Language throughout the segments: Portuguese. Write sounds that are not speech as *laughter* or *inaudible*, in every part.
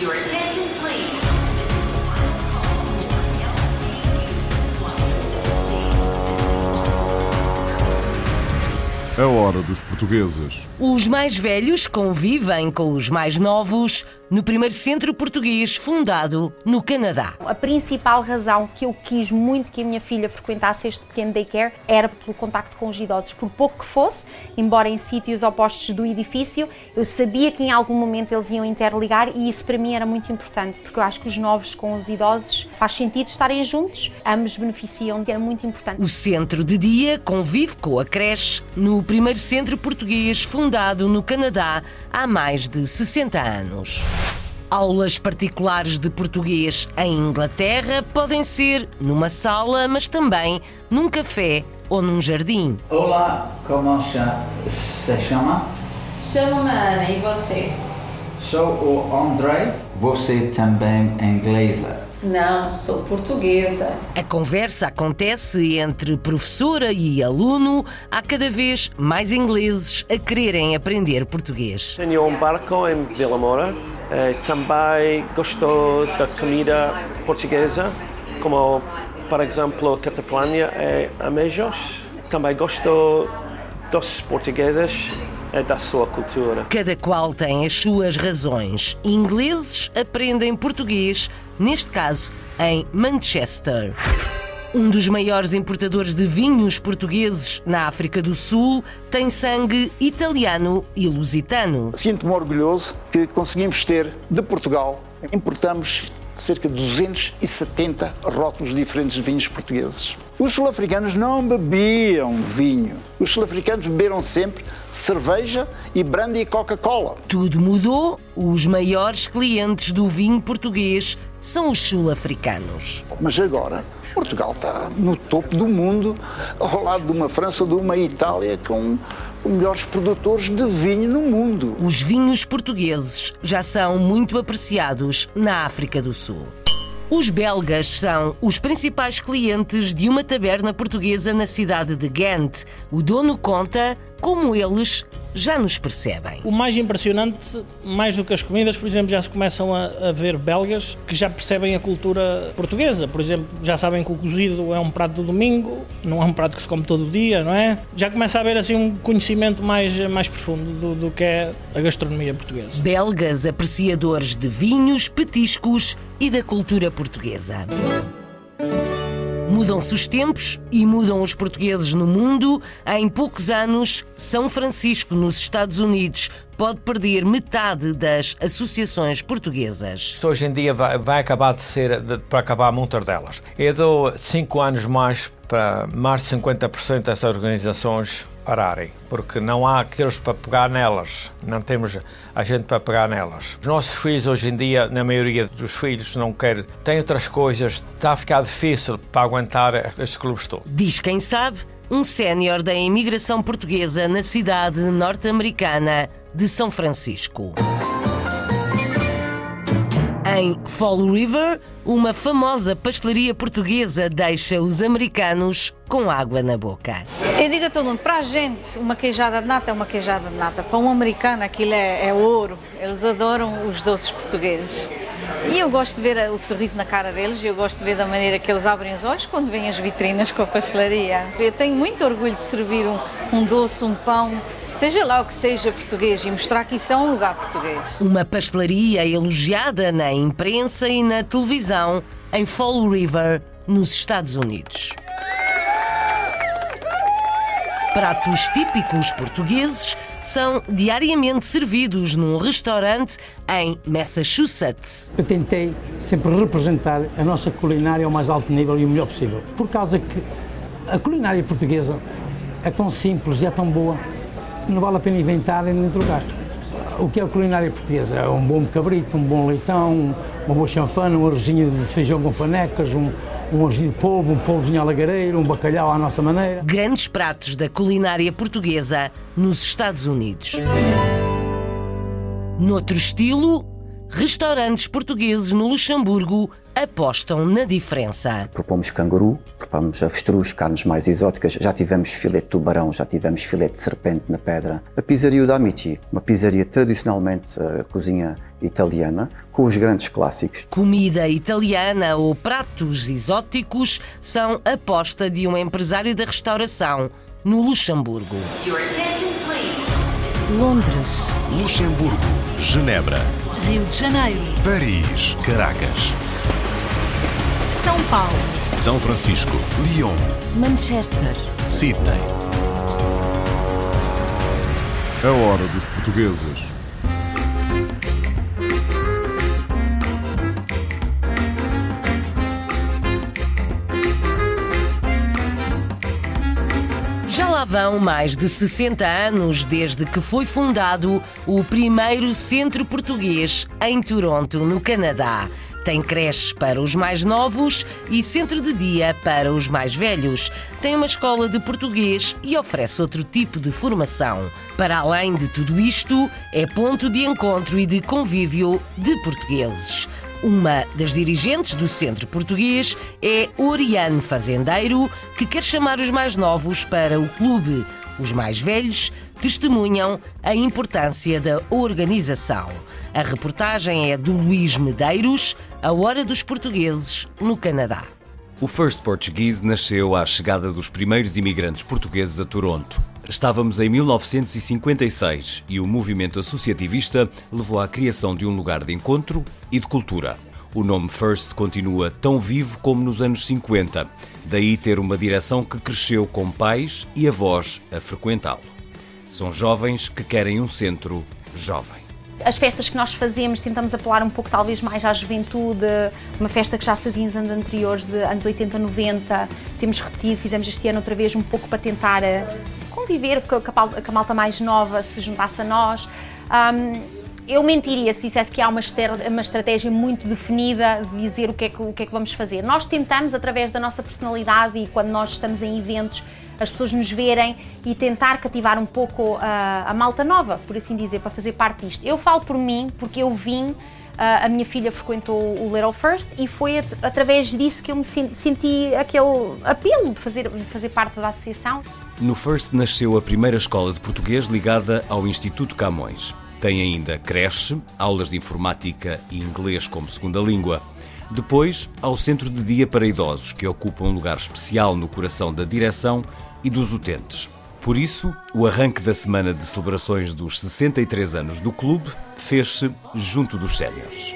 Your attention, please. A hora dos portugueses. Os mais velhos convivem com os mais novos no primeiro centro português fundado no Canadá. A principal razão que eu quis muito que a minha filha frequentasse este pequeno daycare era pelo contacto com os idosos, por pouco que fosse, embora em sítios opostos do edifício, eu sabia que em algum momento eles iam interligar e isso para mim era muito importante, porque eu acho que os novos com os idosos faz sentido estarem juntos, ambos beneficiam, é muito importante. O centro de dia convive com a creche no primeiro centro português fundado no Canadá há mais de 60 anos. Aulas particulares de português em Inglaterra podem ser numa sala, mas também num café ou num jardim. Olá, como se chama? Chama-me Ana e você? Sou o André. Você também é inglesa? Não, sou portuguesa. A conversa acontece entre professora e aluno. Há cada vez mais ingleses a quererem aprender português. Tenho um barco em Vila Moura. Eh, também gosto da comida portuguesa, como, por exemplo, cataplania e amejos. Também gosto dos portugueses e da sua cultura. Cada qual tem as suas razões. Ingleses aprendem português, neste caso em Manchester. Um dos maiores importadores de vinhos portugueses na África do Sul tem sangue italiano e lusitano. Sinto-me orgulhoso que conseguimos ter de Portugal, importamos cerca de 270 rótulos diferentes de vinhos portugueses. Os sul-africanos não bebiam vinho. Os sul-africanos beberam sempre cerveja e brandy e Coca-Cola. Tudo mudou. Os maiores clientes do vinho português são os sul-africanos. Mas agora, Portugal está no topo do mundo, ao lado de uma França ou de uma Itália com melhores produtores de vinho no mundo. Os vinhos portugueses já são muito apreciados na África do Sul. Os belgas são os principais clientes de uma taberna portuguesa na cidade de Ghent. O dono conta como eles já nos percebem. O mais impressionante, mais do que as comidas, por exemplo, já se começam a, a ver belgas que já percebem a cultura portuguesa. Por exemplo, já sabem que o cozido é um prato do domingo, não é um prato que se come todo dia, não é? Já começa a haver assim um conhecimento mais, mais profundo do, do que é a gastronomia portuguesa. Belgas apreciadores de vinhos, petiscos e da cultura portuguesa. Mudam-se os tempos e mudam os portugueses no mundo. Em poucos anos, São Francisco, nos Estados Unidos, pode perder metade das associações portuguesas. Isto hoje em dia vai, vai acabar de ser, de- para acabar muitas delas. Eu dou cinco anos mais para mais de 50% dessas organizações pararem, porque não há aqueles para pegar nelas, não temos a gente para pegar nelas. Os nossos filhos hoje em dia, na maioria dos filhos, não querem, têm outras coisas, está a ficar difícil para aguentar estes clubes todos. Diz quem sabe, um sénior da imigração portuguesa na cidade norte-americana de São Francisco. Em Fall River, uma famosa pastelaria portuguesa deixa os americanos com água na boca. Eu digo a todo mundo, para a gente, uma queijada de nata é uma queijada de nata. Para um americano, aquilo é, é ouro. Eles adoram os doces portugueses. E eu gosto de ver o sorriso na cara deles, eu gosto de ver da maneira que eles abrem os olhos quando vêm as vitrinas com a pastelaria. Eu tenho muito orgulho de servir um, um doce, um pão, seja lá o que seja português, e mostrar que isso é um lugar português. Uma pastelaria elogiada na imprensa e na televisão em Fall River, nos Estados Unidos. Pratos típicos portugueses são diariamente servidos num restaurante em Massachusetts. Eu tentei sempre representar a nossa culinária ao mais alto nível e o melhor possível. Por causa que a culinária portuguesa é tão simples e é tão boa não vale a pena inventar nem trocar. O que é a culinária portuguesa? É um bom cabrito, um bom leitão, uma boa chanfana, um arrozinho de feijão com fanecas, um, um arrozinho de polvo, um polvozinho alagareiro, um bacalhau à nossa maneira. Grandes pratos da culinária portuguesa nos Estados Unidos. Noutro estilo, restaurantes portugueses no Luxemburgo apostam na diferença. Propomos canguru, propomos avestruz, carnes mais exóticas. Já tivemos filé de tubarão, já tivemos filé de serpente na pedra. A pizzaria da Amici, uma pizzaria tradicionalmente uh, cozinha italiana, com os grandes clássicos. Comida italiana ou pratos exóticos são aposta de um empresário da restauração no Luxemburgo. Londres, Luxemburgo, Genebra, Rio de Janeiro, Paris, Caracas, São Paulo, São Francisco, Lyon, Manchester, Sydney. A hora dos portugueses. Já lá vão mais de 60 anos desde que foi fundado o primeiro centro português em Toronto, no Canadá. Tem creches para os mais novos e centro de dia para os mais velhos. Tem uma escola de português e oferece outro tipo de formação. Para além de tudo isto, é ponto de encontro e de convívio de portugueses. Uma das dirigentes do Centro Português é Oriane Fazendeiro, que quer chamar os mais novos para o clube. Os mais velhos testemunham a importância da organização. A reportagem é do Luís Medeiros, A Hora dos Portugueses no Canadá. O First Portuguese nasceu à chegada dos primeiros imigrantes portugueses a Toronto. Estávamos em 1956 e o movimento associativista levou à criação de um lugar de encontro e de cultura. O nome First continua tão vivo como nos anos 50, daí ter uma direção que cresceu com pais e avós a frequentá-lo. São jovens que querem um centro jovem. As festas que nós fazemos, tentamos apelar um pouco talvez mais à juventude, uma festa que já fazia nos anos anteriores, de anos 80, 90, temos repetido, fizemos este ano outra vez um pouco para tentar conviver, que a malta mais nova se juntasse a nós. Um, eu mentiria se dissesse que há uma estratégia muito definida de dizer o que, é que, o que é que vamos fazer. Nós tentamos, através da nossa personalidade e quando nós estamos em eventos, as pessoas nos verem e tentar cativar um pouco a, a malta nova, por assim dizer, para fazer parte disto. Eu falo por mim, porque eu vim a minha filha frequentou o Little First e foi através disso que eu me senti aquele apelo de fazer, de fazer parte da associação. No First nasceu a primeira escola de português ligada ao Instituto Camões. Tem ainda creche, aulas de informática e inglês como segunda língua. Depois, ao Centro de Dia para Idosos, que ocupa um lugar especial no coração da direção e dos utentes. Por isso, o arranque da semana de celebrações dos 63 anos do clube fez-se junto dos séniores.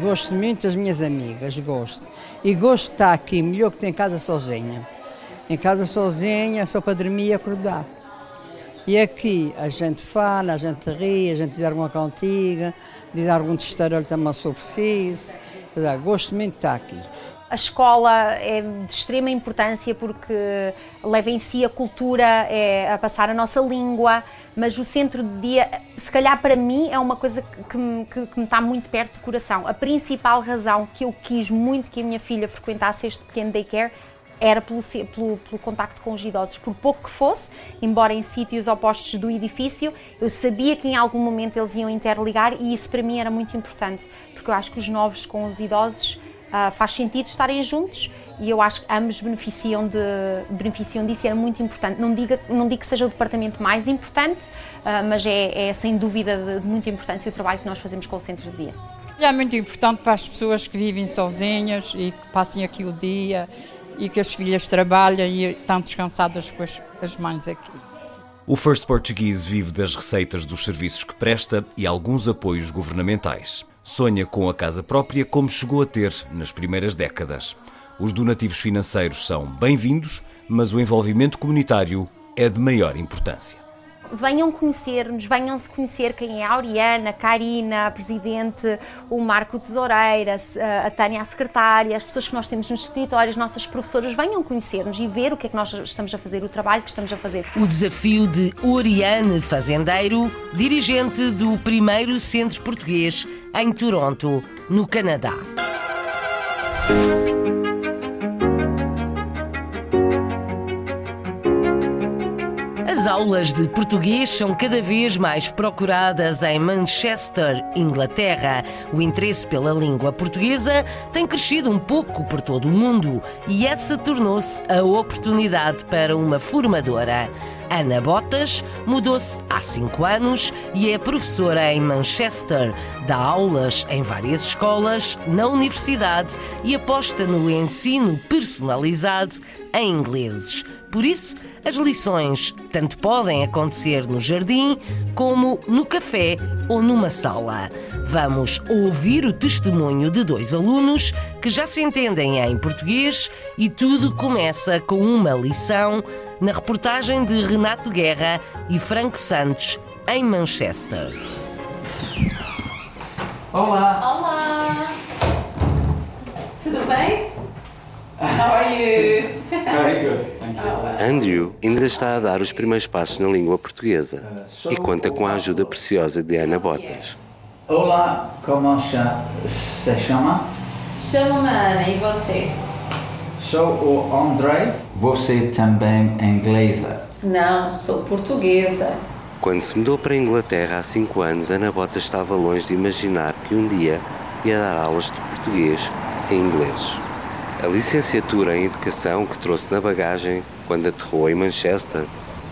Gosto muito das minhas amigas, gosto. E gosto de estar aqui, melhor que ter em casa sozinha. Em casa sozinha, só para dormir e acordar. E aqui a gente fala, a gente ri, a gente diz alguma cantiga, diz algum testeiro também eu preciso. Gosto muito de estar aqui. A escola é de extrema importância porque leva em si a cultura, é a passar a nossa língua, mas o centro de dia, se calhar para mim, é uma coisa que, que, que me está muito perto do coração. A principal razão que eu quis muito que a minha filha frequentasse este pequeno daycare era pelo, pelo, pelo, contacto com os idosos, por pouco que fosse, embora em sítios opostos do edifício, eu sabia que em algum momento eles iam interligar e isso para mim era muito importante, porque eu acho que os novos com os idosos uh, faz sentido estarem juntos e eu acho que ambos beneficiam, de, beneficiam disso e era muito importante. Não digo, não digo que seja o departamento mais importante, uh, mas é, é, sem dúvida de, de muita importância o trabalho que nós fazemos com o centro de dia. É muito importante para as pessoas que vivem sozinhas e que passem aqui o dia e que as filhas trabalham e estão descansadas com as, as mães aqui. O First Portuguese vive das receitas dos serviços que presta e alguns apoios governamentais. Sonha com a casa própria como chegou a ter nas primeiras décadas. Os donativos financeiros são bem-vindos, mas o envolvimento comunitário é de maior importância venham conhecer-nos, venham-se conhecer quem é a Oriana, a Karina, a Presidente, o Marco Tesoureira, a Tânia, a Secretária, as pessoas que nós temos nos escritórios, nossas professoras, venham conhecer-nos e ver o que é que nós estamos a fazer, o trabalho que estamos a fazer. O desafio de Oriane Fazendeiro, dirigente do primeiro centro português em Toronto, no Canadá. As As aulas de português são cada vez mais procuradas em Manchester, Inglaterra. O interesse pela língua portuguesa tem crescido um pouco por todo o mundo e essa tornou-se a oportunidade para uma formadora. Ana Botas mudou-se há cinco anos e é professora em Manchester. Dá aulas em várias escolas, na universidade e aposta no ensino personalizado em ingleses. Por isso, as lições tanto podem acontecer no jardim como no café ou numa sala. Vamos ouvir o testemunho de dois alunos que já se entendem em português e tudo começa com uma lição na reportagem de Renato Guerra e Franco Santos em Manchester. Olá. Olá! Tudo bem? How are you? Very good, thank you. Andrew ainda está a dar os primeiros passos na língua portuguesa e conta com a ajuda preciosa de Ana Botas. Olá, como se chama? Chamo-me Ana e você? Sou o André. Você também é inglesa? Não, sou portuguesa. Quando se mudou para a Inglaterra há cinco anos, Ana Botas estava longe de imaginar que um dia ia dar aulas de português em ingleses. A licenciatura em Educação que trouxe na bagagem quando aterrou em Manchester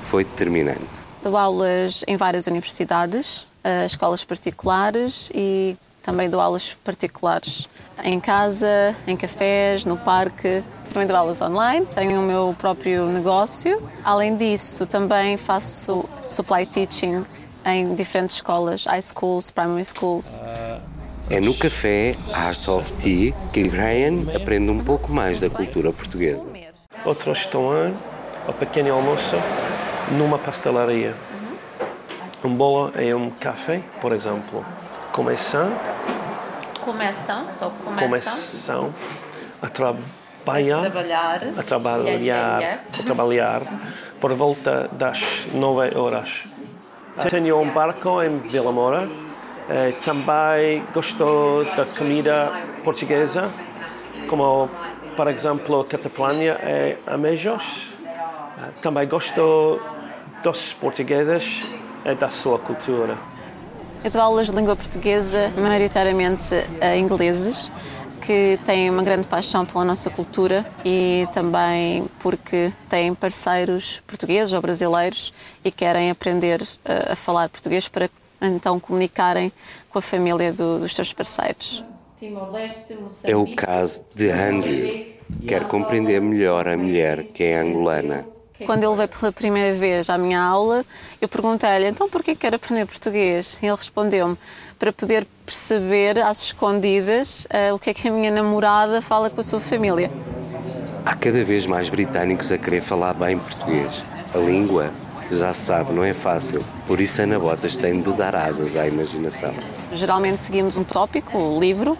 foi determinante. Dou aulas em várias universidades, eh, escolas particulares e também dou aulas particulares em casa, em cafés, no parque. Também dou aulas online, tenho o meu próprio negócio. Além disso, também faço supply teaching em diferentes escolas, high schools, primary schools. É no café Art of Tea que Graham aprende um pouco mais da cultura portuguesa. Outro restaurante, o pequeno almoço, numa pastelaria. Um bolo é um café, por exemplo. Começam, Começam, só começam. começam a trabalhar, Trabalhar. a trabalhar, yeah, yeah. a trabalhar por volta das 9 horas. Tenho um barco em Vila Moura. Eh, também gosto da comida portuguesa, como, por exemplo, cataplania e amejos. Eh, também gosto dos portugueses e da sua cultura. Eu dou aulas de língua portuguesa, maioritariamente a ingleses, que têm uma grande paixão pela nossa cultura e também porque têm parceiros portugueses ou brasileiros e querem aprender eh, a falar português para então comunicarem com a família do- dos seus parceiros. É o caso de Andrew. Quer compreender melhor a mulher que é angolana. Quando ele veio pela primeira vez à minha aula, eu perguntei-lhe, então porquê quer aprender português? E ele respondeu-me, para poder perceber às escondidas eh, o que é que a minha namorada fala com a sua família. Há cada vez mais britânicos a querer falar bem português. A língua, já se sabe, não é fácil. Por isso Ana Botas tem de dar asas à imaginação. Geralmente seguimos um tópico, o livro,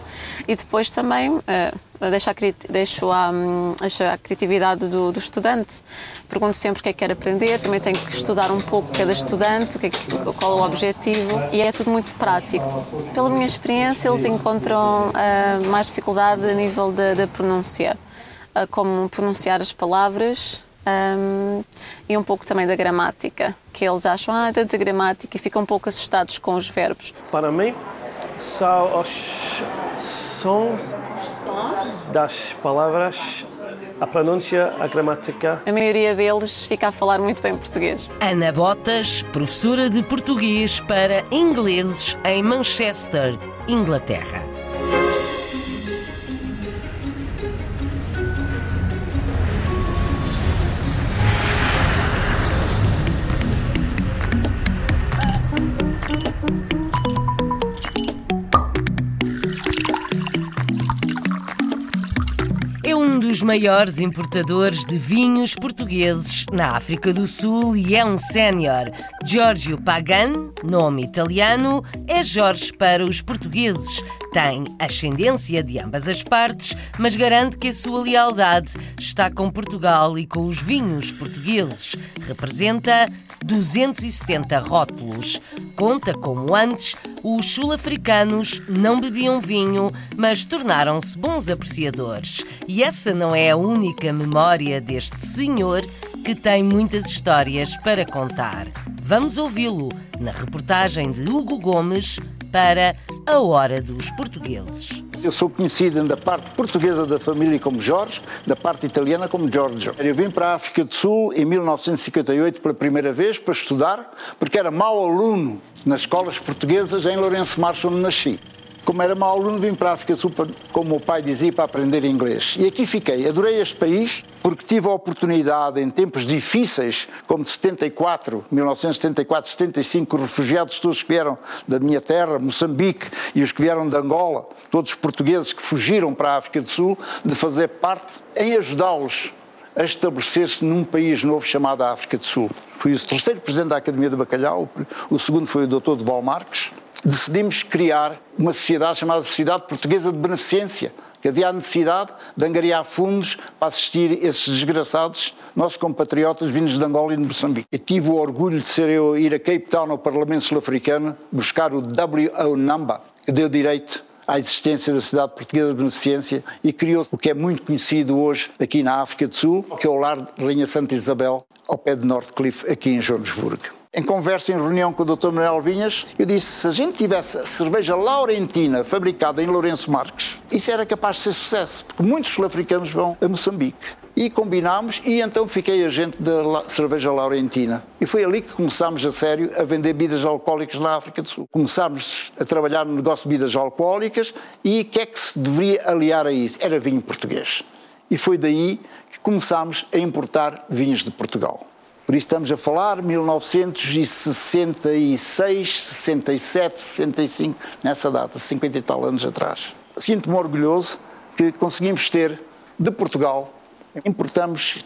e depois também eh, deixo, a, deixo, a, hum, a criatividade do, do estudante. Pergunto sempre o que é que quer aprender, também tenho que estudar um pouco cada estudante, o que é que- qual é o objetivo, e é tudo muito prático. Pela minha experiência, eles encontram eh, mais dificuldade a nível da, da pronúncia, eh, como pronunciar as palavras. hum, e um pouco também da gramática, que eles acham, ah, tanta gramática, e ficam um pouco assustados com os verbos. Para mim, são das palavras, a pronúncia, a gramática. A maioria deles fica a falar muito bem português. Ana Botas, professora de português para ingleses em Manchester, Inglaterra. Maiores importadores de vinhos portugueses na África do Sul e é um sénior. Giorgio Pagan, nome italiano, é Jorge para os portugueses. Tem ascendência de ambas as partes, mas garante que a sua lealdade está com Portugal e com os vinhos portugueses. Representa 270 rótulos. Conta como antes, os sul-africanos não bebiam vinho, mas tornaram-se bons apreciadores. E essa não é a única memória deste senhor que tem muitas histórias para contar. Vamos ouvi-lo na reportagem de Hugo Gomes para A Hora dos Portugueses. Eu sou conhecido da parte portuguesa da família como Jorge, da parte italiana como Giorgio. Eu vim para a África do Sul em 1958 pela primeira vez para estudar, porque era mau aluno nas escolas portuguesas em Lourenço Marques, onde nasci. Como era mau aluno, vim para a África do Sul, como o pai dizia, para aprender inglês. E aqui fiquei. Adorei este país porque tive a oportunidade, em tempos difíceis, como de 74, 1974, 75, os refugiados todos que vieram da minha terra, Moçambique, e os que vieram de Angola, todos os portugueses que fugiram para a África do Sul, de fazer parte em ajudá-los a estabelecer-se num país novo chamado África do Sul. Fui o terceiro presidente da Academia de Bacalhau, o segundo foi o Dr. Deval Marques, decidimos criar uma sociedade chamada Sociedade Portuguesa de Beneficência, que havia a necessidade de angariar fundos para assistir esses desgraçados, nossos compatriotas vindos de Angola e de Moçambique. Eu tive o orgulho de ser eu ir a Cape Town, ao Parlamento Sul-Africano, buscar o WO Number, que deu direito à existência da Sociedade Portuguesa de Beneficência e criou o que é muito conhecido hoje aqui na África do Sul, que é o lar de Rainha Santa Isabel, ao pé de North Cliff, aqui em Joanesburgo. Em conversa, em reunião com o Dr. Manuel Vinhas, eu disse: se a gente tivesse cerveja laurentina fabricada em Lourenço Marques, isso era capaz de ser sucesso, porque muitos sul-africanos vão a Moçambique. E combinámos, e então fiquei agente da cerveja laurentina. E foi ali que começámos a sério a vender bebidas alcoólicas na África do Sul. Começámos a trabalhar no negócio de bebidas alcoólicas e o que é que se deveria aliar a isso? Era vinho português. E foi daí que começámos a importar vinhos de Portugal. Por isso estamos a falar 1966, 67, 65, nessa data, 50 e tal anos atrás. Sinto-me orgulhoso que conseguimos ter de Portugal, importamos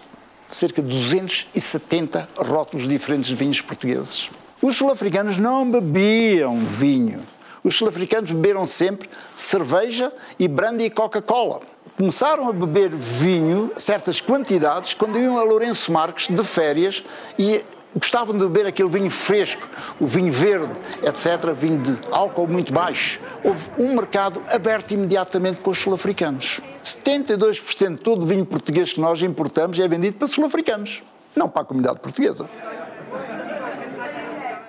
cerca de 270 rótulos diferentes de vinhos portugueses. Os sul-africanos não bebiam vinho. Os sul-africanos beberam sempre cerveja e brandy e Coca-Cola começaram a beber vinho, certas quantidades, quando iam a Lourenço Marques de férias e gostavam de beber aquele vinho fresco, o vinho verde, etc., vinho de álcool muito baixo. Houve um mercado aberto imediatamente com os sul-africanos. 72% de todo o vinho português que nós importamos é vendido para sul-africanos, não para a comunidade portuguesa.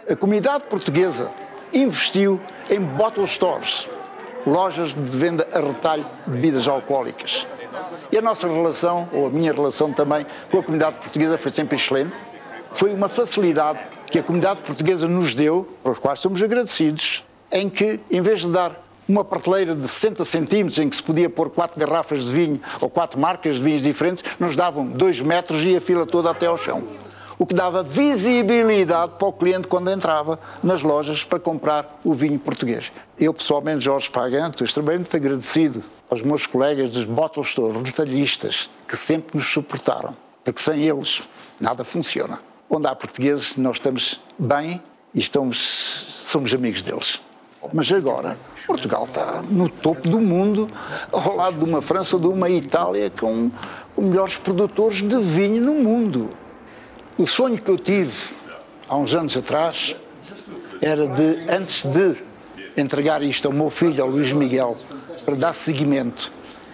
A comunidade portuguesa investiu em bottle stores, lojas de venda a retalho de bebidas alcoólicas. E a nossa relação, ou a minha relação também, com a comunidade portuguesa foi sempre excelente. Foi uma facilidade que a comunidade portuguesa nos deu, para os quais somos agradecidos, em que, em vez de dar uma prateleira de 60 centímetros em que se podia pôr quatro garrafas de vinho ou quatro marcas de vinhos diferentes, nos davam dois metros e a fila toda até ao chão o que dava visibilidade para o cliente quando entrava nas lojas para comprar o vinho português. Eu, pessoalmente, Jorge bem muito agradecido aos meus colegas dos bottle stores, retalhistas, que sempre nos suportaram, porque sem eles nada funciona. Onde há portugueses, nós estamos bem e estamos, somos amigos deles. Mas agora, Portugal está no topo do mundo, ao lado de uma França ou de uma Itália com os melhores produtores de vinho no mundo. O sonho que eu tive há uns anos atrás era de, antes de entregar isto ao meu filho, ao Luís Miguel, para dar seguimento,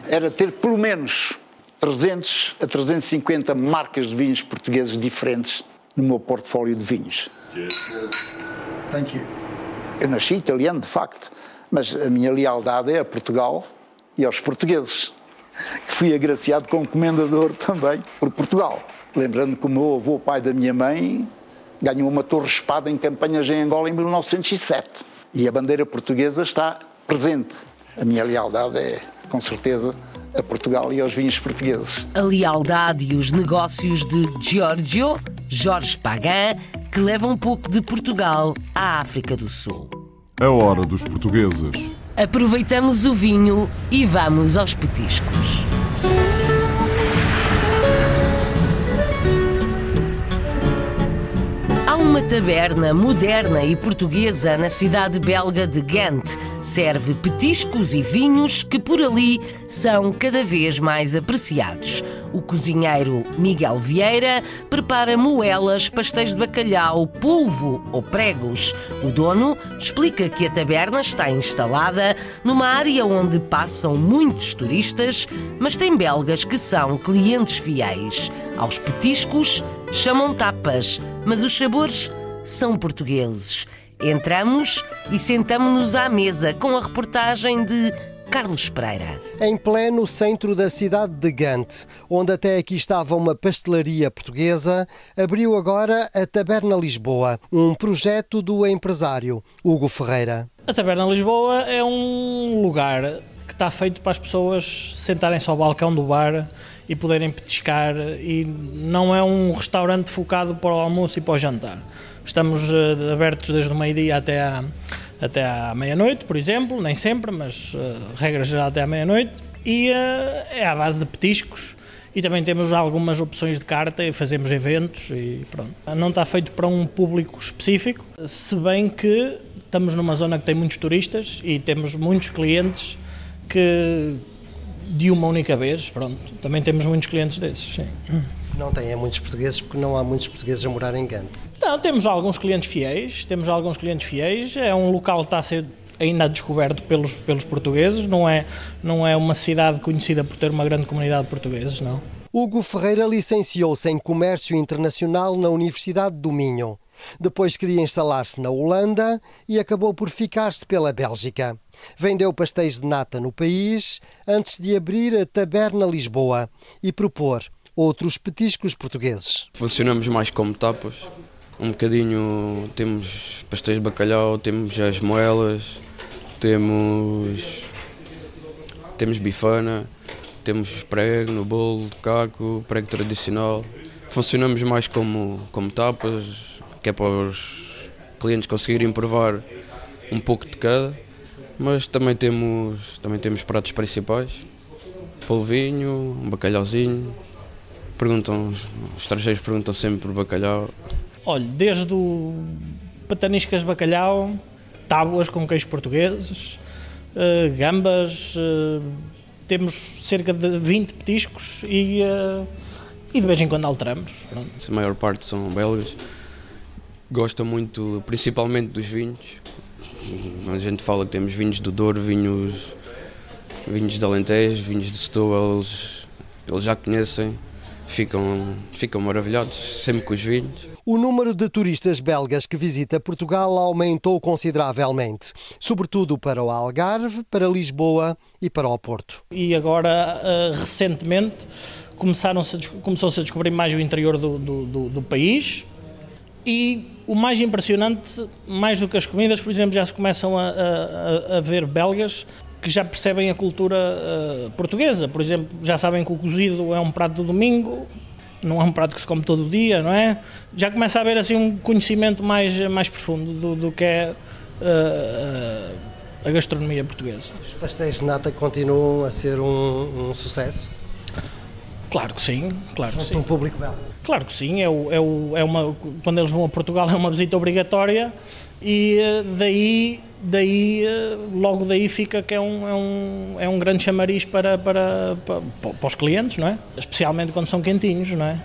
era ter pelo menos 300 a 350 marcas de vinhos portugueses diferentes no meu portfólio de vinhos. Thank you. Eu nasci italiano, de facto, mas a minha lealdade é a Portugal e aos portugueses. Fui agraciado como comendador também por Portugal. Lembrando que o meu avô, o pai da minha mãe, ganhou uma torre-espada em campanhas em Angola em 1907. E a bandeira portuguesa está presente. A minha lealdade é, com certeza, a Portugal e aos vinhos portugueses. A lealdade e os negócios de Giorgio, Jorge Pagan, que levam um pouco de Portugal à África do Sul. A hora dos portugueses. Aproveitamos o vinho e vamos aos petiscos. Uma taberna moderna e portuguesa na cidade belga de Ghent. Serve petiscos e vinhos que por ali são cada vez mais apreciados. O cozinheiro Miguel Vieira prepara moelas, pastéis de bacalhau, polvo ou pregos. O dono explica que a taberna está instalada numa área onde passam muitos turistas, mas tem belgas que são clientes fiéis. Aos petiscos chamam tapas, mas os sabores são portugueses. Entramos e sentamos-nos à mesa com a reportagem de Carlos Pereira. Em pleno centro da cidade de Gante, onde até aqui estava uma pastelaria portuguesa, abriu agora a Taberna Lisboa, um projeto do empresário Hugo Ferreira. A Taberna Lisboa é um lugar que está feito para as pessoas sentarem-se ao balcão do bar e poderem petiscar e não é um restaurante focado para o almoço e para o jantar. Estamos uh, abertos desde o meio-dia até à, até à meia-noite, por exemplo, nem sempre, mas uh, regra geral até à meia-noite. E uh, é à base de petiscos e também temos algumas opções de carta e fazemos eventos e pronto. Não está feito para um público específico, se bem que estamos numa zona que tem muitos turistas e temos muitos clientes que de uma única vez, pronto. Também temos muitos clientes desses, sim. Não tem muitos portugueses porque não há muitos portugueses a morar em Gante. Não, temos alguns clientes fiéis, temos alguns clientes fiéis. É um local que está a ser ainda descoberto pelos, pelos portugueses, não é, não é uma cidade conhecida por ter uma grande comunidade de portugueses, não. Hugo Ferreira licenciou-se em Comércio Internacional na Universidade do Minho. Depois queria instalar-se na Holanda e acabou por ficar-se pela Bélgica. Vendeu pastéis de nata no país antes de abrir a Taberna Lisboa e propor outros petiscos portugueses. Funcionamos mais como tapas. Um bocadinho temos pastéis de bacalhau, temos as moelas, temos temos bifana, temos prego no bolo de caco, prego tradicional. Funcionamos mais como, como tapas, que é para os clientes conseguirem provar um pouco de cada, mas também temos, também temos pratos principais, polvinho, um bacalhauzinho, perguntam, os estrangeiros perguntam sempre por bacalhau. Olha, desde o pataniscas de bacalhau, tábuas com queijos portugueses, uh, gambas, uh, temos cerca de 20 petiscos e, uh, e de vez em quando alteramos. Pronto. A maior parte são belgas. Gosta muito, principalmente dos vinhos. A gente fala que temos vinhos do Douro, vinhos, vinhos de Alentejo, vinhos de Setúbal, eles, eles já conhecem ficam, ficam maravilhados, sempre com os vinhos. O número de turistas belgas que visita Portugal aumentou consideravelmente, sobretudo para o Algarve, para Lisboa e para o Porto. E agora, uh, recentemente, começaram-se começou-se a descobrir mais o interior do, do, do, do país e o mais impressionante, mais do que as comidas, por exemplo, já se começam a, a, a ver belgas que já percebem a cultura uh, portuguesa. Por exemplo, já sabem que o cozido é um prato do domingo, não é um prato que se come todo o dia, não é? Já começa a haver assim um conhecimento mais, mais profundo do, do que é uh, a gastronomia portuguesa. Os pastéis de nata continuam a ser um, um sucesso? Claro que sim, claro que sim. um público belo? Claro que sim, é, o, é, o, é uma, quando eles vão a Portugal é uma visita obrigatória e daí daí logo daí fica que é um, é um, é um grande chamariz para, para, para, para os clientes, não é? Especialmente quando são quentinhos, não é?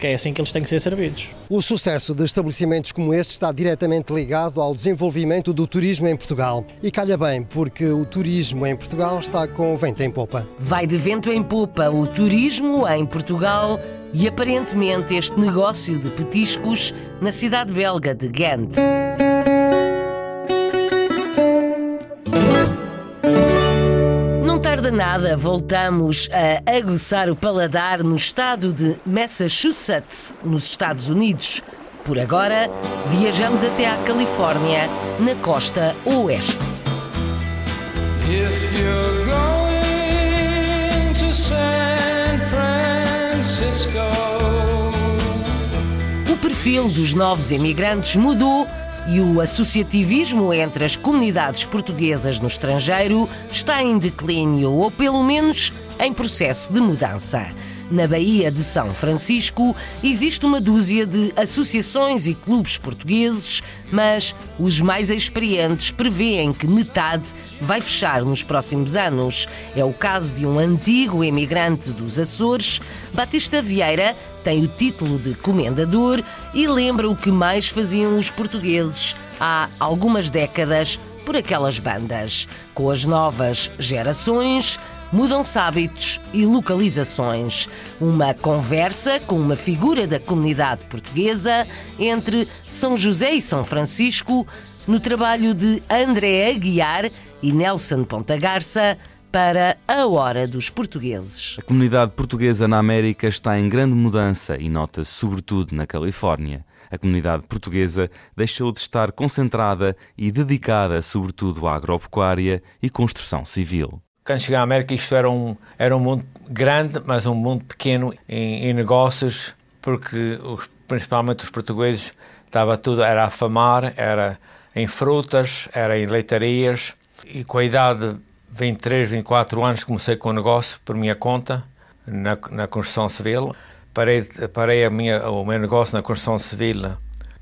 Que é assim que eles têm que ser servidos. O sucesso de estabelecimentos como este está diretamente ligado ao desenvolvimento do turismo em Portugal. E calha bem, porque o turismo em Portugal está com vento em popa. Vai de vento em popa o turismo em Portugal e aparentemente este negócio de petiscos na cidade belga de Ghent. Nada, voltamos a aguçar o paladar no estado de Massachusetts, nos Estados Unidos. Por agora, viajamos até à Califórnia, na costa oeste. O perfil dos novos imigrantes mudou e o associativismo entre as comunidades portuguesas no estrangeiro está em declínio ou, pelo menos, em processo de mudança. Na Baía de São Francisco existe uma dúzia de associações e clubes portugueses, mas os mais experientes prevêem que metade vai fechar nos próximos anos. É o caso de um antigo emigrante dos Açores, Batista Vieira, tem o título de comendador e lembra o que mais faziam os portugueses há algumas décadas por aquelas bandas. Com as novas gerações, mudam-se hábitos e localizações. Uma conversa com uma figura da comunidade portuguesa entre São José e São Francisco, no trabalho de André Aguiar e Nelson Ponta Garça para a Hora dos Portugueses. A comunidade portuguesa na América está em grande mudança e nota-se sobretudo na Califórnia. A comunidade portuguesa deixou de estar concentrada e dedicada sobretudo à agropecuária e construção civil. Quando cheguei à América, isto era um, era um mundo grande, mas um mundo pequeno em, em negócios, porque os, principalmente os portugueses estava tudo, era a famar, era em frutas, era em leitarias, e com a idade 23, 24 anos comecei com o negócio por minha conta na, na construção civil. Parei, parei a minha, o meu negócio na construção civil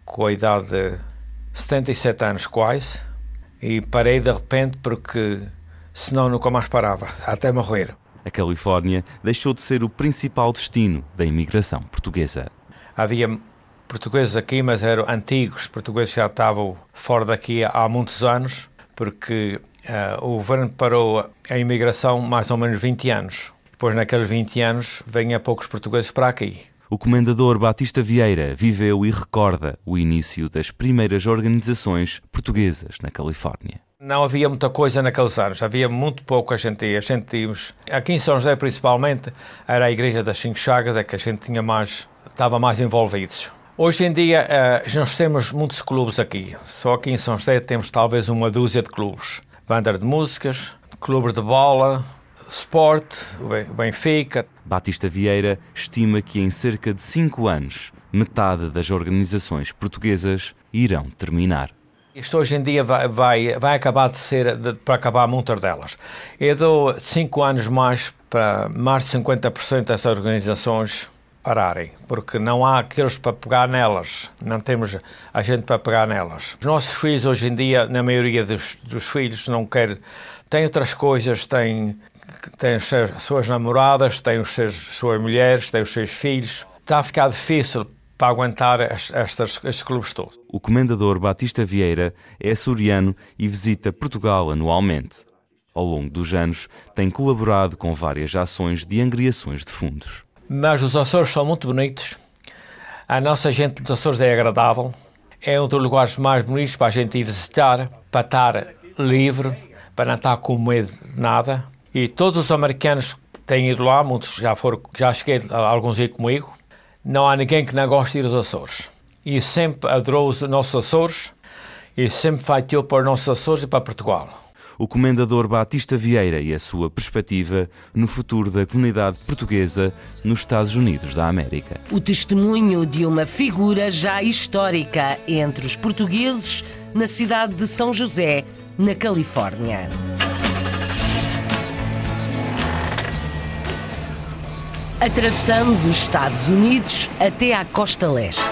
com a idade de 77 anos quase e parei de repente porque senão nunca mais parava, até morrer. A Califórnia deixou de ser o principal destino da imigração portuguesa. Havia portugueses aqui, mas eram antigos, portugueses já estavam fora daqui há muitos anos, porque Uh, o governo parou a imigração mais ou menos 20 anos. Depois, naqueles 20 anos, vêm poucos portugueses para aqui. O comendador Batista Vieira viveu e recorda o início das primeiras organizações portuguesas na Califórnia. Não havia muita coisa naqueles anos, havia muito pouco a gente ia. A gente íamos, aqui em São José principalmente, era a Igreja das Cinco Chagas, é que a gente tinha mais, estava mais envolvidos. Hoje em dia, uh, nós temos muitos clubes aqui. Só aqui em São José temos talvez uma dúzia de clubes banda de músicas, clube de bola, sport, o Benfica. Batista Vieira estima que em cerca de cinco anos, metade das organizações portuguesas irão terminar. Isto hoje em dia vai, vai, vai acabar de ser, de, para acabar muitas delas. Eu dou cinco anos mais para mais de 50% dessas organizações pararem, porque não há aqueles para pegar nelas, não temos a gente para pegar nelas. Os nossos filhos hoje em dia, na maioria dos, dos filhos, não querem, têm outras coisas, têm, têm as suas namoradas, têm os seus, as suas mulheres, têm os seus filhos. Está a ficar difícil para aguentar estas, estes clubes todos. O comendador Batista Vieira é açoriano e visita Portugal anualmente. Ao longo dos anos, tem colaborado com várias ações de angriações de fundos. Mas os Açores são muito bonitos. A nossa gente dos Açores é agradável. É um dos lugares mais bonitos para a gente ir visitar, para estar livre, para não estar com medo de nada. E todos os americanos que têm ido lá, muitos já foram, já cheguei, alguns aí comigo, não há ninguém que não goste de ir aos Açores. E sempre adorou os nossos Açores e sempre fatiou para os nossos Açores e para Portugal o comendador Batista Vieira e a sua perspectiva no futuro da comunidade portuguesa nos Estados Unidos da América. O testemunho de uma figura já histórica entre os portugueses na cidade de São José, na Califórnia. Atravessamos os Estados Unidos até à costa leste.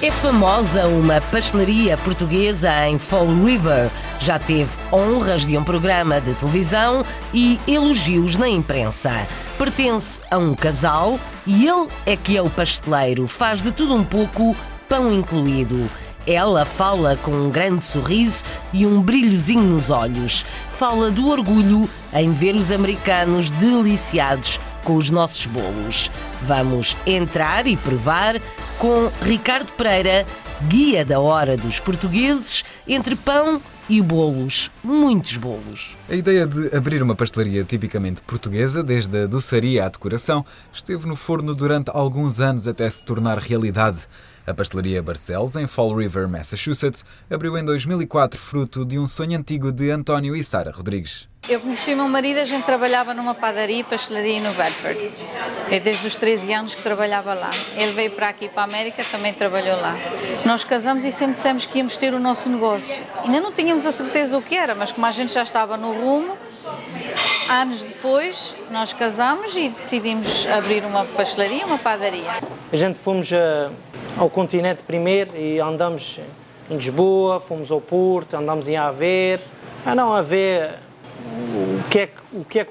É famosa uma pastelaria portuguesa em Fall River. Já teve honras de um programa de televisão e elogios na imprensa. Pertence a um casal e ele é que é o pasteleiro. Faz de tudo um pouco, pão incluído. Ela fala com um grande sorriso e um brilhozinho nos olhos. Fala do orgulho em ver os americanos deliciados com os nossos bolos. Vamos entrar e provar com Ricardo Pereira, guia da hora dos portugueses, entre pão e bolos, muitos bolos. A ideia de abrir uma pastelaria tipicamente portuguesa, desde a doçaria à decoração, esteve no forno durante alguns anos até se tornar realidade. A pastelaria Barcelos, em Fall River, Massachusetts, abriu em 2004 fruto de um sonho antigo de António e Sara Rodrigues. Eu conheci o meu marido, a gente trabalhava numa padaria e pastelaria no Bedford. É desde os 13 anos que trabalhava lá. Ele veio para aqui, para a América, também trabalhou lá. Nós casamos e sempre dissemos que íamos ter o nosso negócio. Ainda não tínhamos a certeza o que era, mas como a gente já estava no rumo, anos depois nós casamos e decidimos abrir uma pastelaria, uma padaria. A gente fomos a ao continente primeiro e andamos em Lisboa, fomos ao Porto, andamos em Aver, a não a ver o que é que, o que, é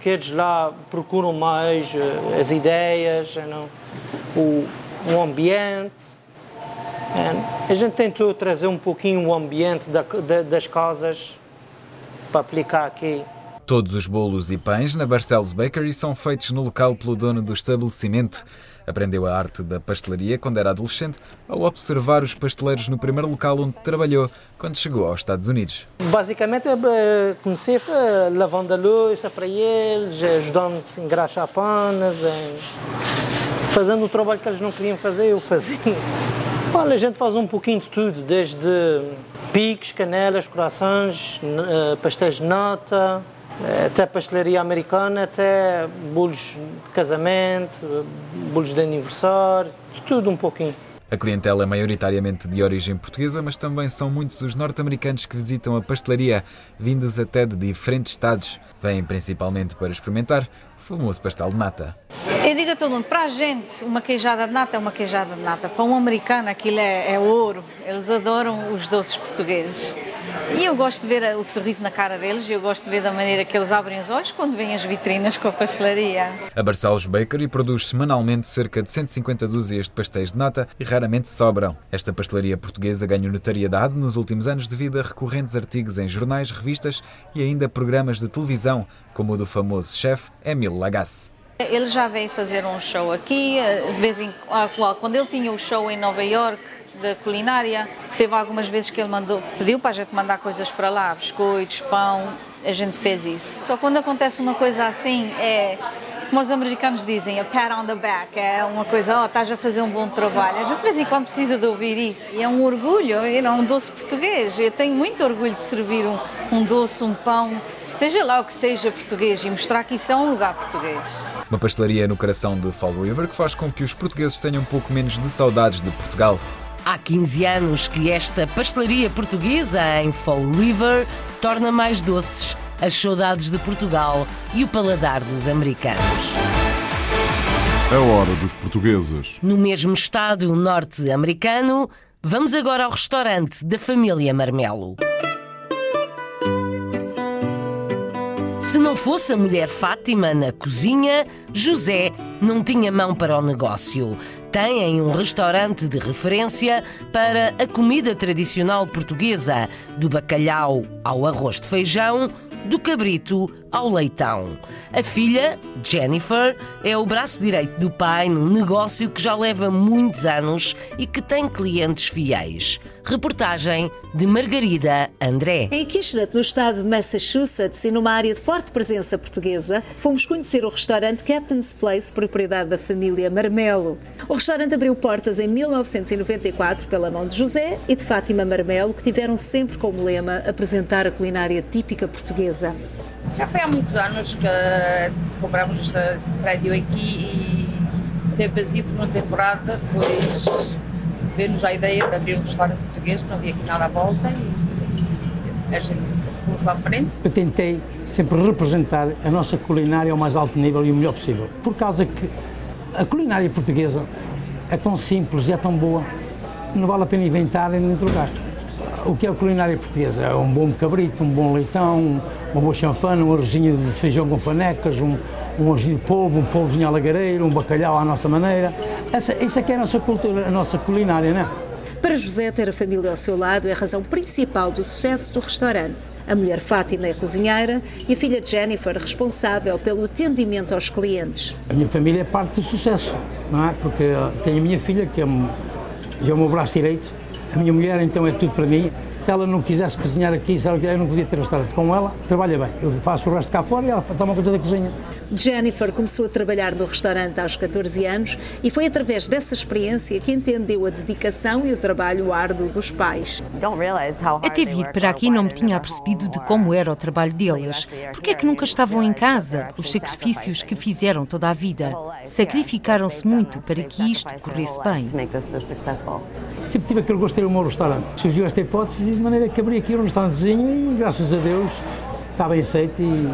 que, eles lá procuram mais, eh, as ideias, não, o, o ambiente. A gente tentou trazer um pouquinho o ambiente da, da, das casas para aplicar aqui. Todos os bolos e pães na Barcelos Bakery são feitos no local pelo dono do estabelecimento. Aprendeu a arte da pastelaria quando era adolescente ao observar os pasteleiros no primeiro local onde trabalhou quando chegou aos Estados Unidos. Basicamente, eh, comecei eh, lavando a louça para eles, ajudando a engraxar panas, fazendo o trabalho que eles não queriam fazer, eu fazia. *laughs* Olha, a gente faz um pouquinho de tudo, desde picos, canelas, corações, eh, pastéis de nata, até pastelaria americana, até bolos de casamento, bolos de aniversário, de tudo um pouquinho. A clientela é maioritariamente de origem portuguesa, mas também são muitos os norte-americanos que visitam a pastelaria, vindos até de diferentes estados. Vêm principalmente para experimentar famoso pastel de nata. Eu digo a todo mundo, para a gente, uma queijada de nata é uma queijada de nata. Para um americano, aquilo é, é ouro. Eles adoram os doces portugueses. E eu gosto de ver o sorriso na cara deles e eu gosto de ver da maneira que eles abrem os olhos quando vêm as vitrinas com a pastelaria. A Barcelos Bakery produz semanalmente cerca de 150 dúzias de pastéis de nata e raramente sobram. Esta pastelaria portuguesa ganhou notoriedade nos últimos anos devido a recorrentes artigos em jornais, revistas e ainda programas de televisão, como o do famoso chefe Lagasse. Ele já veio fazer um show aqui, de vez em quando ele tinha o show em Nova York, da culinária. Teve algumas vezes que ele mandou, pediu para a gente mandar coisas para lá, biscoitos, pão, a gente fez isso. Só quando acontece uma coisa assim, é como os americanos dizem, a pat on the back, é uma coisa, oh, estás a fazer um bom trabalho. A gente de vez em quando precisa de ouvir isso. E é um orgulho, é um doce português. Eu tenho muito orgulho de servir um, um doce, um pão, seja lá o que seja português e mostrar que isso é um lugar português. Uma pastelaria no coração de Fall River que faz com que os portugueses tenham um pouco menos de saudades de Portugal. Há 15 anos que esta pastelaria portuguesa em Fall River torna mais doces as saudades de Portugal e o paladar dos americanos. A hora dos portugueses. No mesmo estado norte-americano, vamos agora ao restaurante da família Marmelo. Se não fosse a mulher Fátima na cozinha, José não tinha mão para o negócio. Têm um restaurante de referência para a comida tradicional portuguesa, do bacalhau ao arroz de feijão, do cabrito ao leitão. A filha, Jennifer, é o braço direito do pai num negócio que já leva muitos anos e que tem clientes fiéis. Reportagem de Margarida André. Em Kishnut, no estado de Massachusetts e numa área de forte presença portuguesa, fomos conhecer o restaurante Captain's Place, propriedade da família Marmelo. O restaurante abriu portas em 1994 pela mão de José e de Fátima Marmelo, que tiveram sempre como lema apresentar a culinária típica portuguesa. Já foi há muitos anos que compramos este prédio aqui e teve vazio por uma temporada, depois veio-nos a ideia de abrir um restaurante português, que não havia aqui nada à volta e a gente fomos para a frente. Eu tentei sempre representar a nossa culinária ao mais alto nível e o melhor possível, por causa que a culinária portuguesa é tão simples e é tão boa, não vale a pena inventar nem trocar. O que é a culinária portuguesa? É um bom cabrito, um bom leitão, uma boa chanfana, um arrozinho de feijão com fanecas, um, um de polvo, um polvozinho à lagareira, um bacalhau à nossa maneira. Essa, essa aqui é a nossa cultura, a nossa culinária, não é? Para José, ter a família ao seu lado é a razão principal do sucesso do restaurante. A mulher Fátima é cozinheira e a filha Jennifer responsável pelo atendimento aos clientes. A minha família é parte do sucesso, não é? Porque tenho a minha filha, que é, já é o meu braço direito, a minha mulher então é tudo para mim, se ela não quisesse cozinhar aqui, se ela, eu não podia ter restaurante com ela, trabalha bem. Eu faço o resto cá fora e ela toma conta da cozinha. Jennifer começou a trabalhar no restaurante aos 14 anos e foi através dessa experiência que entendeu a dedicação e o trabalho árduo dos pais. Até vir para aqui não me tinha apercebido de como era o trabalho deles. Porque é que nunca estavam em casa? Os sacrifícios que fizeram toda a vida. Sacrificaram-se muito para que isto corresse bem. Sempre tive aquele gosto de ter o meu restaurante. Surgiu esta hipótese de maneira que abri aqui um restaurantezinho e, graças a Deus, está bem aceito e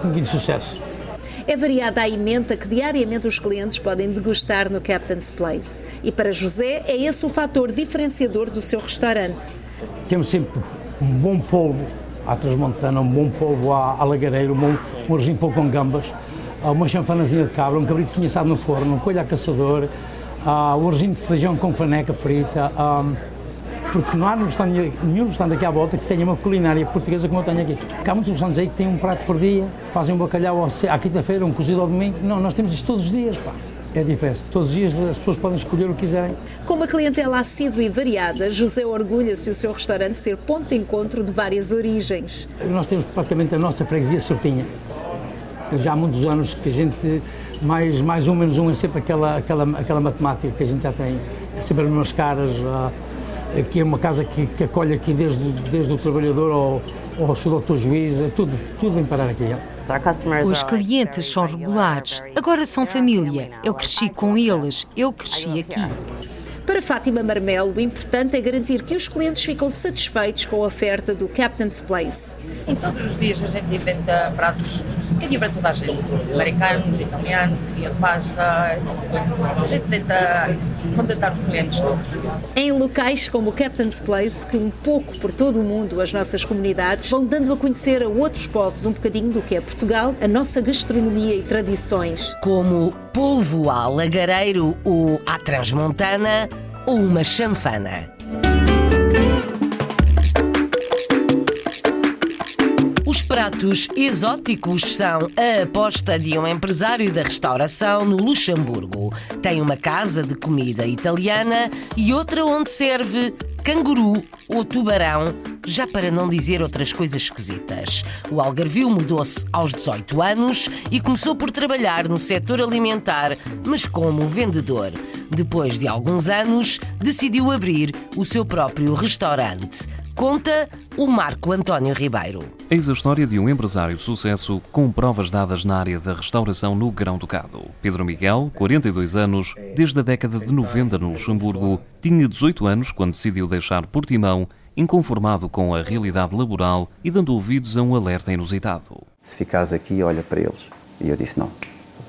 com muito sucesso. É variada a emenda que diariamente os clientes podem degustar no Captain's Place. E para José é esse o fator diferenciador do seu restaurante. Temos sempre um bom polvo à transmontana, um bom polvo à, à lagareira, um, bom, um arrozinho com gambas, uma chanfanazinha de cabra, um cabrito assado no forno, um coelho a caçador, uh, o regime de feijão com faneca frita, um, porque não há restaurante, nenhum restaurante aqui à volta que tenha uma culinária portuguesa como eu tenho aqui. Porque há muitos restaurantes aí que têm um prato por dia, fazem um bacalhau à quinta-feira, um cozido ao domingo. Não, nós temos isto todos os dias, pá. É diferente. Todos os dias as pessoas podem escolher o que quiserem. Com uma clientela assídua e variada, José orgulha-se o seu restaurante ser ponto de encontro de várias origens. Nós temos praticamente a nossa freguesia sortinha. Já há muitos anos que a gente, mais, mais um, menos um, é sempre aquela, aquela, aquela matemática que a gente já tem. É sempre as mesmas caras. Aqui é uma casa que, que acolhe aqui desde, desde o trabalhador ao, ao doutor juiz, é tudo, tudo vem parar aqui. Os clientes são regulares, agora são família. Eu cresci com eles, eu cresci aqui. Para Fátima Marmelo, o importante é garantir que os clientes ficam satisfeitos com a oferta do Captain's Place. Em todos os dias a gente inventa pratos que é para toda a gente, americanos, italianos, via pasta, a gente tenta contentar os clientes todos. Em locais como o Captain's Place, que um pouco por todo o mundo as nossas comunidades vão dando a conhecer a outros povos um bocadinho do que é Portugal, a nossa gastronomia e tradições. Como polvo à lagareiro ou à transmontana ou uma chanfana. Pratos exóticos são a aposta de um empresário da restauração no Luxemburgo. Tem uma casa de comida italiana e outra onde serve canguru ou tubarão, já para não dizer outras coisas esquisitas. O Algarvio mudou-se aos 18 anos e começou por trabalhar no setor alimentar, mas como vendedor. Depois de alguns anos, decidiu abrir o seu próprio restaurante. Conta o Marco António Ribeiro. Eis a história de um empresário de sucesso com provas dadas na área da restauração no Grão-Ducado. Pedro Miguel, 42 anos, desde a década de 90 no Luxemburgo, tinha 18 anos quando decidiu deixar Portimão, inconformado com a realidade laboral e dando ouvidos a um alerta inusitado. Se ficares aqui, olha para eles. E eu disse: não,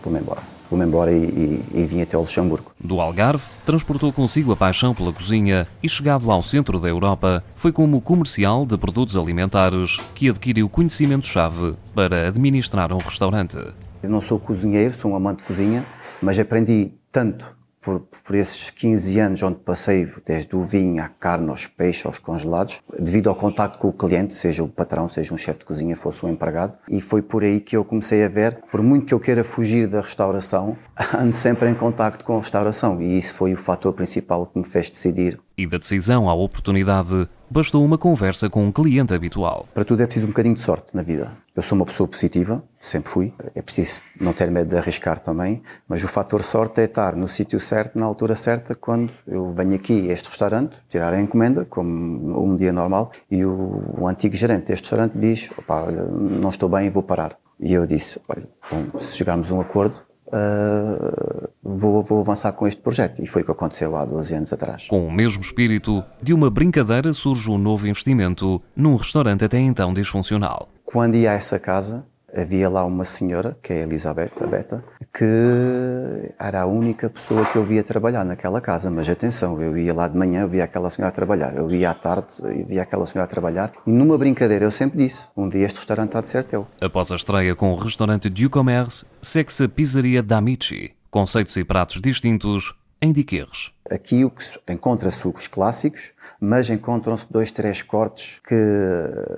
vou-me embora vou-me embora e, e, e vim até ao Luxemburgo. Do Algarve, transportou consigo a paixão pela cozinha e, chegado ao centro da Europa, foi como comercial de produtos alimentares que adquiriu conhecimento-chave para administrar um restaurante. Eu não sou cozinheiro, sou um amante de cozinha, mas aprendi tanto por, por, esses 15 anos onde passei desde o vinho à carne, aos peixes, aos congelados, devido ao contacto com o cliente, seja o patrão, seja um chefe de cozinha, fosse um empregado, e foi por aí que eu comecei a ver, por muito que eu queira fugir da restauração, *laughs* ando sempre em contacto com a restauração, e isso foi o fator principal que me fez decidir. E da decisão à oportunidade, bastou uma conversa com um cliente habitual. Para tudo é preciso um bocadinho de sorte na vida. Eu sou uma pessoa positiva, sempre fui. É preciso não ter medo de arriscar também, mas o fator sorte é estar no sítio certo, na altura certa, quando eu venho aqui a este restaurante, tirar a encomenda, como um dia normal, e o, o antigo gerente deste restaurante diz: olha, não estou bem vou parar. E eu disse: olha, bom, se chegarmos a um acordo, Uh, vou, vou, avançar com este projeto. E foi o que aconteceu há 12 anos atrás. Com o mesmo espírito, de uma brincadeira surge um novo investimento num restaurante até então disfuncional. Quando ia a essa casa, havia lá uma senhora, que é a Elizabeth, a Beta, que era a única pessoa que eu via trabalhar naquela casa. Mas atenção, eu ia lá de manhã, eu via aquela senhora trabalhar, eu ia à tarde, eu via aquela senhora trabalhar. E numa brincadeira eu sempre disse: um dia este restaurante há de ser teu. Após a estreia com o restaurante Du Commerce, segue-se a pizzaria D'Amici. Conceitos e pratos distintos em diquerres. Aqui encontra-se os clássicos, mas encontram-se dois, três cortes que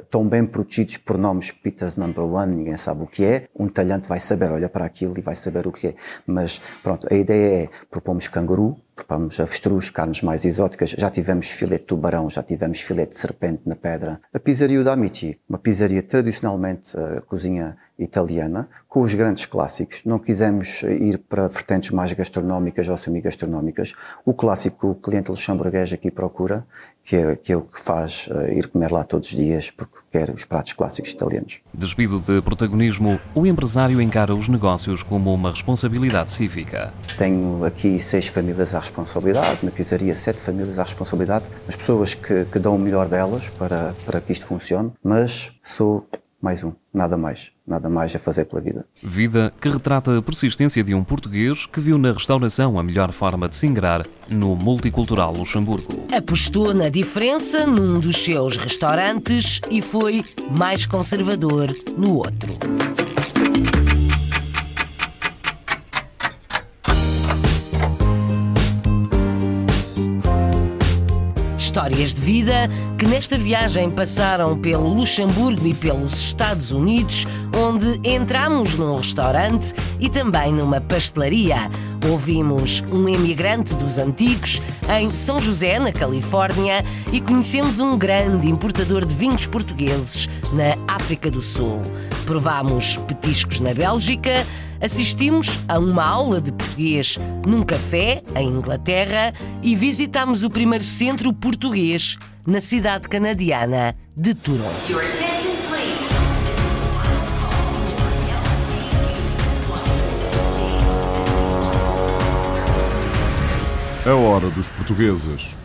estão bem protegidos por nomes Pitas Number One, ninguém sabe o que é. Um talhante vai saber, olha para aquilo e vai saber o que é. Mas pronto, a ideia é propomos canguru, propomos avestruz, carnes mais exóticas. Já tivemos filé de tubarão, já tivemos filé de serpente na pedra. A pizzaria da Amici, uma pizzaria tradicionalmente uh, cozinha italiana, com os grandes clássicos. Não quisemos ir para vertentes mais gastronómicas ou semi-gastronómicas. O clássico que o cliente luxemburguês aqui procura, que é, que é o que faz uh, ir comer lá todos os dias, porque quer os pratos clássicos italianos. Despido de protagonismo, o empresário encara os negócios como uma responsabilidade cívica. Tenho aqui seis famílias à responsabilidade, na pizzaria sete famílias à responsabilidade, as pessoas que, que dão o melhor delas para, para que isto funcione, mas sou mais um, nada mais, nada mais a fazer pela vida. Vida que retrata a persistência de um português que viu na restauração a melhor forma de se ingrar no multicultural Luxemburgo. Apostou na diferença num dos seus restaurantes e foi mais conservador no outro. Histórias de vida que nesta viagem passaram pelo Luxemburgo e pelos Estados Unidos, onde entramos num restaurante e também numa pastelaria. Ouvimos um emigrante dos antigos em São José, na Califórnia, e conhecemos um grande importador de vinhos portugueses na África do Sul. Provámos petiscos na Bélgica, assistimos a uma aula de português num café em Inglaterra e visitámos o primeiro centro português na cidade canadiana de Toronto. A hora dos portugueses.